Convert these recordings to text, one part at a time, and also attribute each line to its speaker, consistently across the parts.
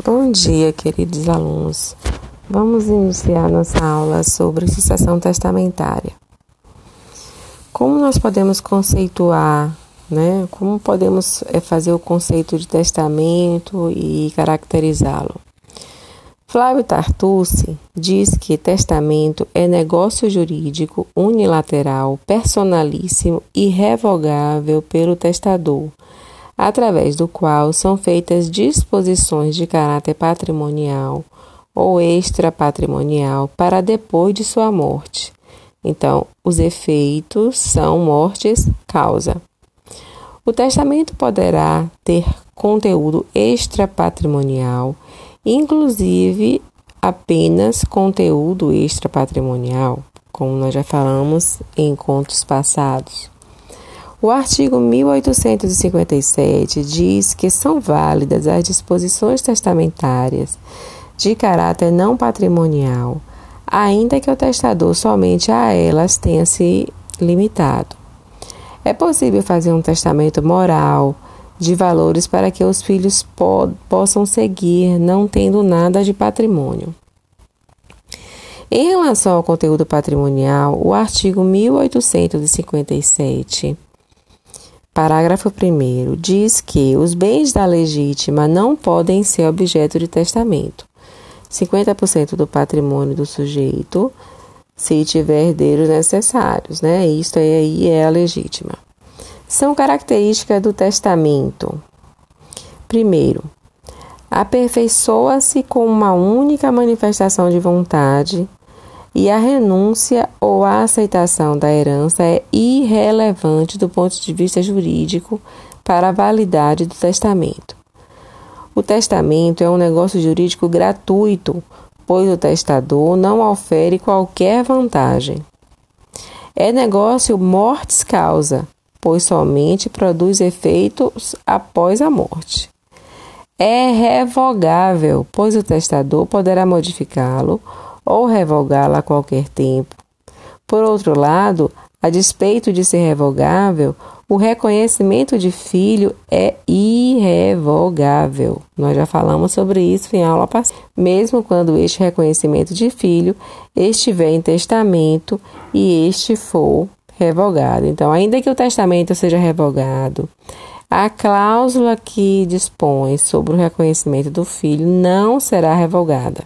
Speaker 1: Bom dia, queridos alunos. Vamos iniciar nossa aula sobre sucessão testamentária. Como nós podemos conceituar, né? Como podemos eh, fazer o conceito de testamento e caracterizá-lo? Flávio Tartucci diz que testamento é negócio jurídico unilateral, personalíssimo e revogável pelo testador através do qual são feitas disposições de caráter patrimonial ou extrapatrimonial para depois de sua morte. Então, os efeitos são mortes causa. O testamento poderá ter conteúdo extrapatrimonial, inclusive apenas conteúdo extrapatrimonial, como nós já falamos em encontros passados. O artigo 1857 diz que são válidas as disposições testamentárias de caráter não patrimonial, ainda que o testador somente a elas tenha se limitado. É possível fazer um testamento moral de valores para que os filhos po possam seguir, não tendo nada de patrimônio. Em relação ao conteúdo patrimonial, o artigo 1857 Parágrafo 1. Diz que os bens da legítima não podem ser objeto de testamento. 50% do patrimônio do sujeito, se tiver herdeiros necessários, né? Isto aí é a legítima. São características do testamento. Primeiro, aperfeiçoa-se com uma única manifestação de vontade e a renúncia ou a aceitação da herança é irrelevante do ponto de vista jurídico para a validade do testamento. O testamento é um negócio jurídico gratuito, pois o testador não ofere qualquer vantagem. É negócio mortis causa, pois somente produz efeitos após a morte. É revogável, pois o testador poderá modificá-lo ou revogá-la a qualquer tempo. Por outro lado, a despeito de ser revogável, o reconhecimento de filho é irrevogável. Nós já falamos sobre isso em aula passada. Mesmo quando este reconhecimento de filho estiver em testamento e este for revogado. Então, ainda que o testamento seja revogado, a cláusula que dispõe sobre o reconhecimento do filho não será revogada.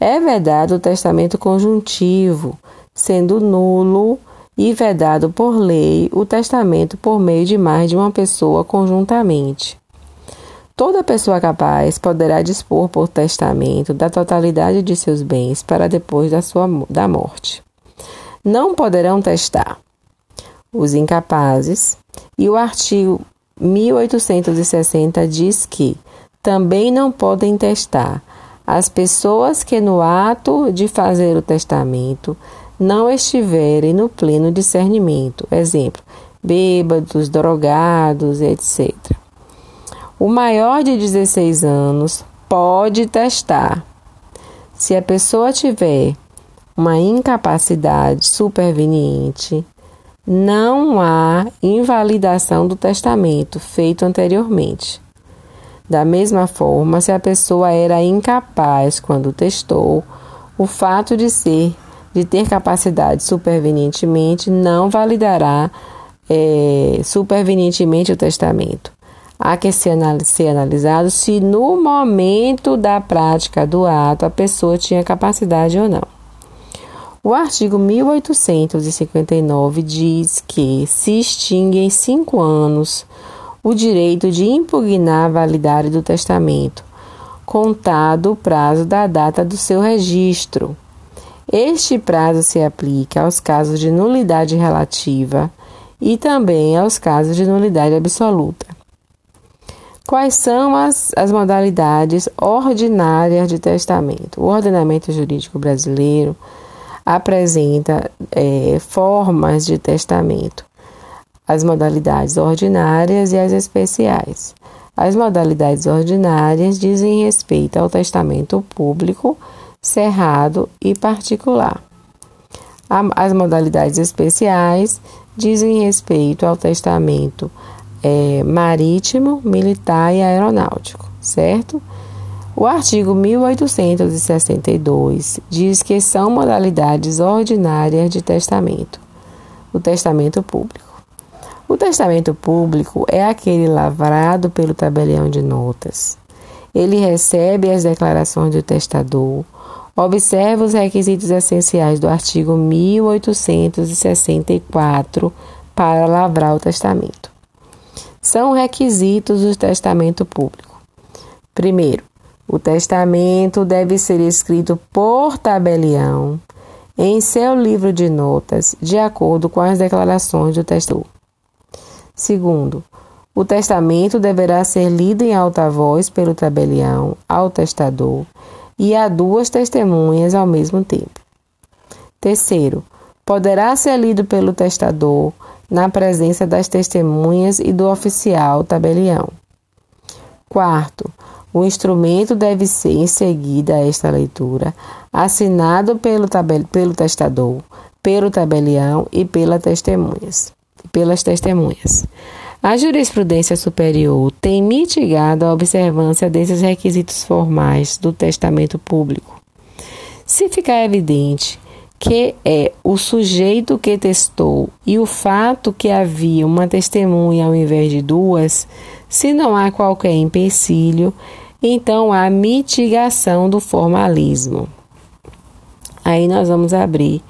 Speaker 1: É vedado o testamento conjuntivo, sendo nulo e vedado por lei o testamento por meio de mais de uma pessoa conjuntamente. Toda pessoa capaz poderá dispor por testamento da totalidade de seus bens para depois da sua da morte. Não poderão testar os incapazes, e o artigo 1860 diz que também não podem testar as pessoas que no ato de fazer o testamento não estiverem no pleno discernimento, exemplo, bêbados, drogados, etc. O maior de 16 anos pode testar. Se a pessoa tiver uma incapacidade superveniente, não há invalidação do testamento feito anteriormente. Da mesma forma, se a pessoa era incapaz quando testou, o fato de ser de ter capacidade supervenientemente não validará é, supervenientemente o testamento. Há que ser, analisado se no momento da prática do ato a pessoa tinha capacidade ou não. O artigo 1859 diz que se extingue em cinco anos o direito de impugnar a validade do testamento, contado o prazo da data do seu registro. Este prazo se aplica aos casos de nulidade relativa e também aos casos de nulidade absoluta. Quais são as, as modalidades ordinárias de testamento? O ordenamento jurídico brasileiro apresenta é, formas de testamento as modalidades ordinárias e as especiais. As modalidades ordinárias dizem respeito ao testamento público, cerrado e particular. As modalidades especiais dizem respeito ao testamento é, marítimo, militar e aeronáutico, certo? O artigo 1862 diz que são modalidades ordinárias de testamento. O testamento público. O testamento público é aquele lavrado pelo tabelião de notas. Ele recebe as declarações do testador, observa os requisitos essenciais do artigo 1864 para lavrar o testamento. São requisitos do testamento público. Primeiro, o testamento deve ser escrito por tabelião em seu livro de notas, de acordo com as declarações do testador. Segundo, o testamento deverá ser lido em alta voz pelo tabelião ao testador e a duas testemunhas ao mesmo tempo. Terceiro, poderá ser lido pelo testador na presença das testemunhas e do oficial tabelião. Quarto, o instrumento deve ser, em seguida a esta leitura, assinado pelo, pelo testador, pelo tabelião e pela testemunhas, pelas testemunhas. A jurisprudência superior tem mitigado a observância desses requisitos formais do testamento público. Se ficar evidente que é o sujeito que testou e o fato que havia uma testemunha ao invés de duas, se não há qualquer empecilho, então há mitigação do formalismo. Aí nós vamos abrir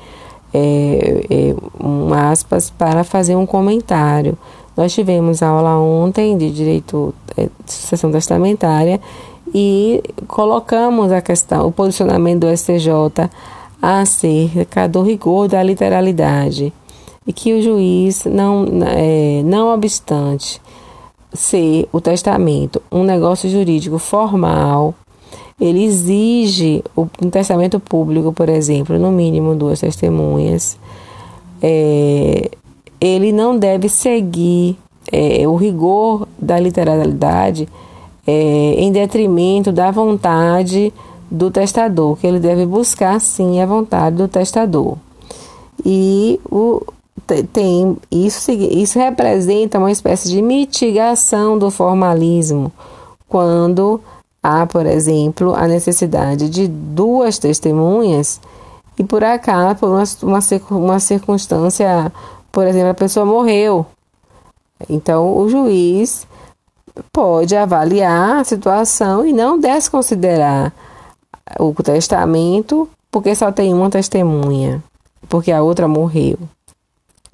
Speaker 1: é, é, um aspas para fazer um comentário. Nós tivemos aula ontem de direito é, de sucessão testamentária e colocamos a questão, o posicionamento do STJ acerca do rigor da literalidade e que o juiz não, é, não obstante ser o testamento um negócio jurídico formal, ele exige o, um testamento público, por exemplo, no mínimo duas testemunhas. É, ele não deve seguir é, o rigor da literalidade é, em detrimento da vontade do testador, que ele deve buscar sim a vontade do testador. E o, tem isso, isso representa uma espécie de mitigação do formalismo quando há, por exemplo, a necessidade de duas testemunhas e por acaso, por uma, uma, uma circunstância, por exemplo, a pessoa morreu. Então, o juiz pode avaliar a situação e não desconsiderar o testamento porque só tem uma testemunha, porque a outra morreu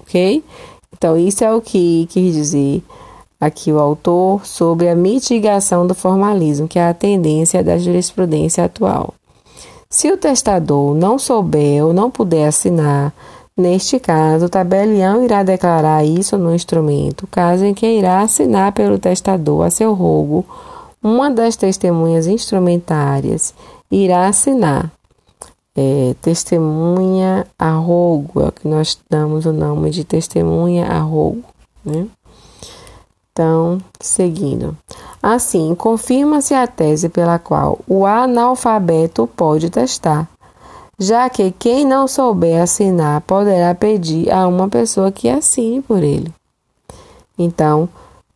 Speaker 1: ok? Então, isso é o que quis dizer aqui o autor sobre a mitigação do formalismo, que é a tendência da jurisprudência atual. Se o testador não souber ou não puder assinar, neste caso, o tabelião irá declarar isso no instrumento, caso em que irá assinar pelo testador a seu rogo uma das testemunhas instrumentárias irá assinar é, testemunha arrogo, é o que nós damos o nome de testemunha arrogo, né? Então, seguindo. Assim, confirma-se a tese pela qual o analfabeto pode testar, já que quem não souber assinar poderá pedir a uma pessoa que assine por ele. Então,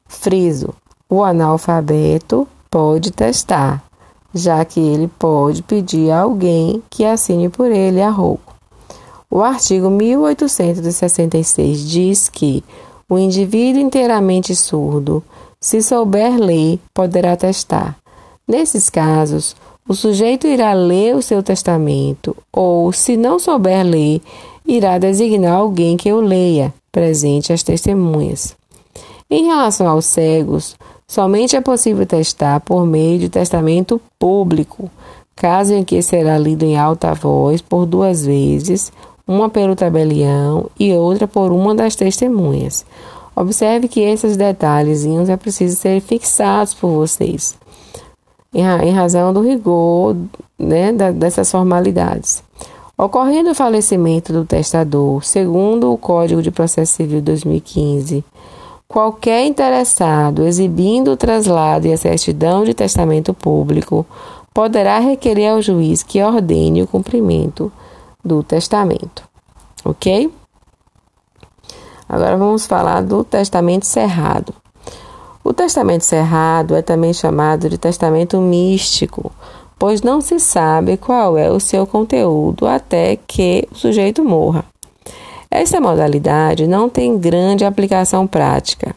Speaker 1: friso: o analfabeto pode testar, já que ele pode pedir a alguém que assine por ele a roubo. O artigo 1866 diz que o indivíduo inteiramente surdo, se souber ler, poderá testar. Nesses casos, o sujeito irá ler o seu testamento, ou, se não souber ler, irá designar alguém que o leia, presente as testemunhas. Em relação aos cegos, Somente é possível testar por meio de testamento público, caso em que será lido em alta voz por duas vezes, uma pelo tabelião e outra por uma das testemunhas. Observe que esses detalhezinhos é preciso ser fixados por vocês, em razão do rigor né, dessas formalidades. Ocorrendo o falecimento do testador, segundo o Código de Processo Civil 2015, Qualquer interessado exibindo o traslado e a certidão de testamento público poderá requerer ao juiz que ordene o cumprimento do testamento. Ok? Agora vamos falar do testamento cerrado. O testamento cerrado é também chamado de testamento místico, pois não se sabe qual é o seu conteúdo até que o sujeito morra. Esta modalidade não tem grande aplicação prática.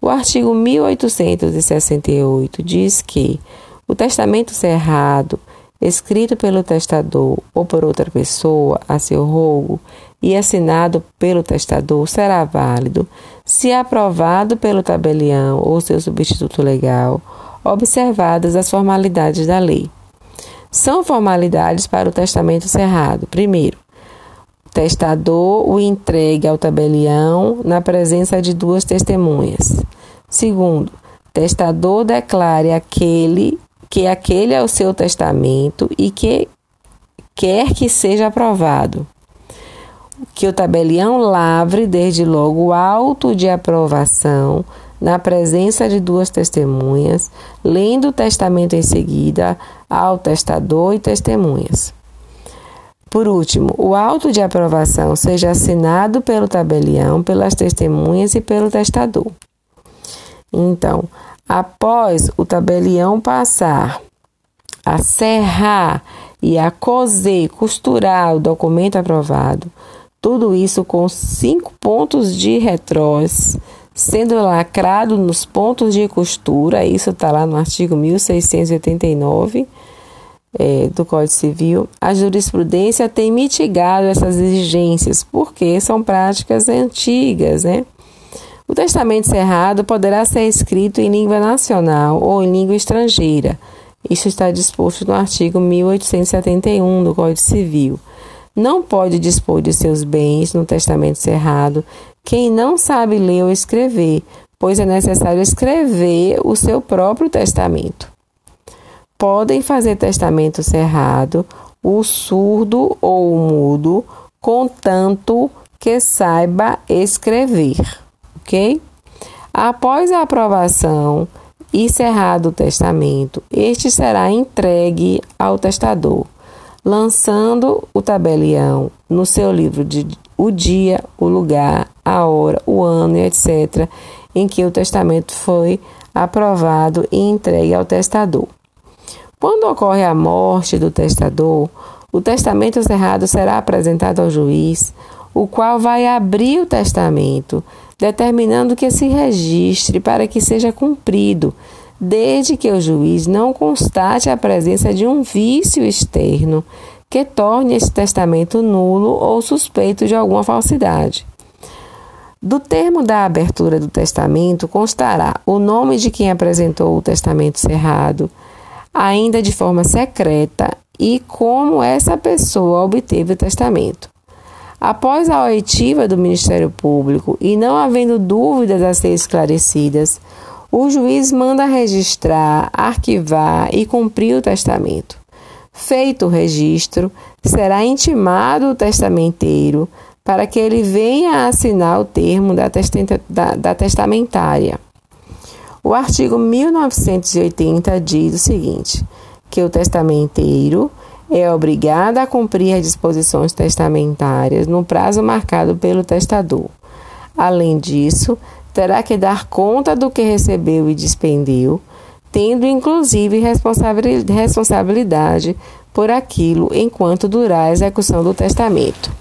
Speaker 1: O artigo 1868 diz que o testamento cerrado, escrito pelo testador ou por outra pessoa a seu rogo e assinado pelo testador, será válido se aprovado pelo tabelião ou seu substituto legal, observadas as formalidades da lei. São formalidades para o testamento cerrado. Primeiro, o testador o entregue ao tabelião na presença de duas testemunhas. Segundo, testador declare aquele que aquele é o seu testamento e que quer que seja aprovado. Que o tabelião lavre desde logo o auto de aprovação na presença de duas testemunhas, lendo o testamento em seguida ao testador e testemunhas. Por último, o auto de aprovação seja assinado pelo tabelião, pelas testemunhas e pelo testador. Então, após o tabelião passar a serrar e a coser, costurar o documento aprovado, tudo isso com cinco pontos de retrós, sendo lacrado nos pontos de costura, isso está lá no artigo 1689 é, do Código Civil, a jurisprudência tem mitigado essas exigências, porque são práticas antigas, né? O testamento cerrado poderá ser escrito em língua nacional ou em língua estrangeira. Isso está disposto no artigo 1871 do Código Civil. Não pode dispor de seus bens no testamento cerrado quem não sabe ler ou escrever, pois é necessário escrever o seu próprio testamento. Podem fazer testamento cerrado o surdo ou o mudo, contanto que saiba escrever, ok? Após a aprovação e cerrado o testamento, este será entregue ao testador, lançando o tabelião no seu livro de o dia, o lugar, a hora, o ano e etc., em que o testamento foi aprovado e entregue ao testador. Quando ocorre a morte do testador, o testamento cerrado será apresentado ao juiz, o qual vai abrir o testamento, determinando que se registre para que seja cumprido, desde que o juiz não constate a presença de um vício externo que torne esse testamento nulo ou suspeito de alguma falsidade. Do termo da abertura do testamento constará o nome de quem apresentou o testamento cerrado, ainda de forma secreta, e como essa pessoa obteve o testamento. Após a oitiva do Ministério Público e não havendo dúvidas a ser esclarecidas, o juiz manda registrar, arquivar e cumprir o testamento. Feito o registro, será intimado o testamenteiro para que ele venha a assinar o termo da, da, da testamentária. O artigo 1980 diz o seguinte: que o testamenteiro é obrigado a cumprir as disposições testamentárias no prazo marcado pelo testador. Além disso, terá que dar conta do que recebeu e despendeu, tendo inclusive responsabilidade por aquilo enquanto durar a execução do testamento.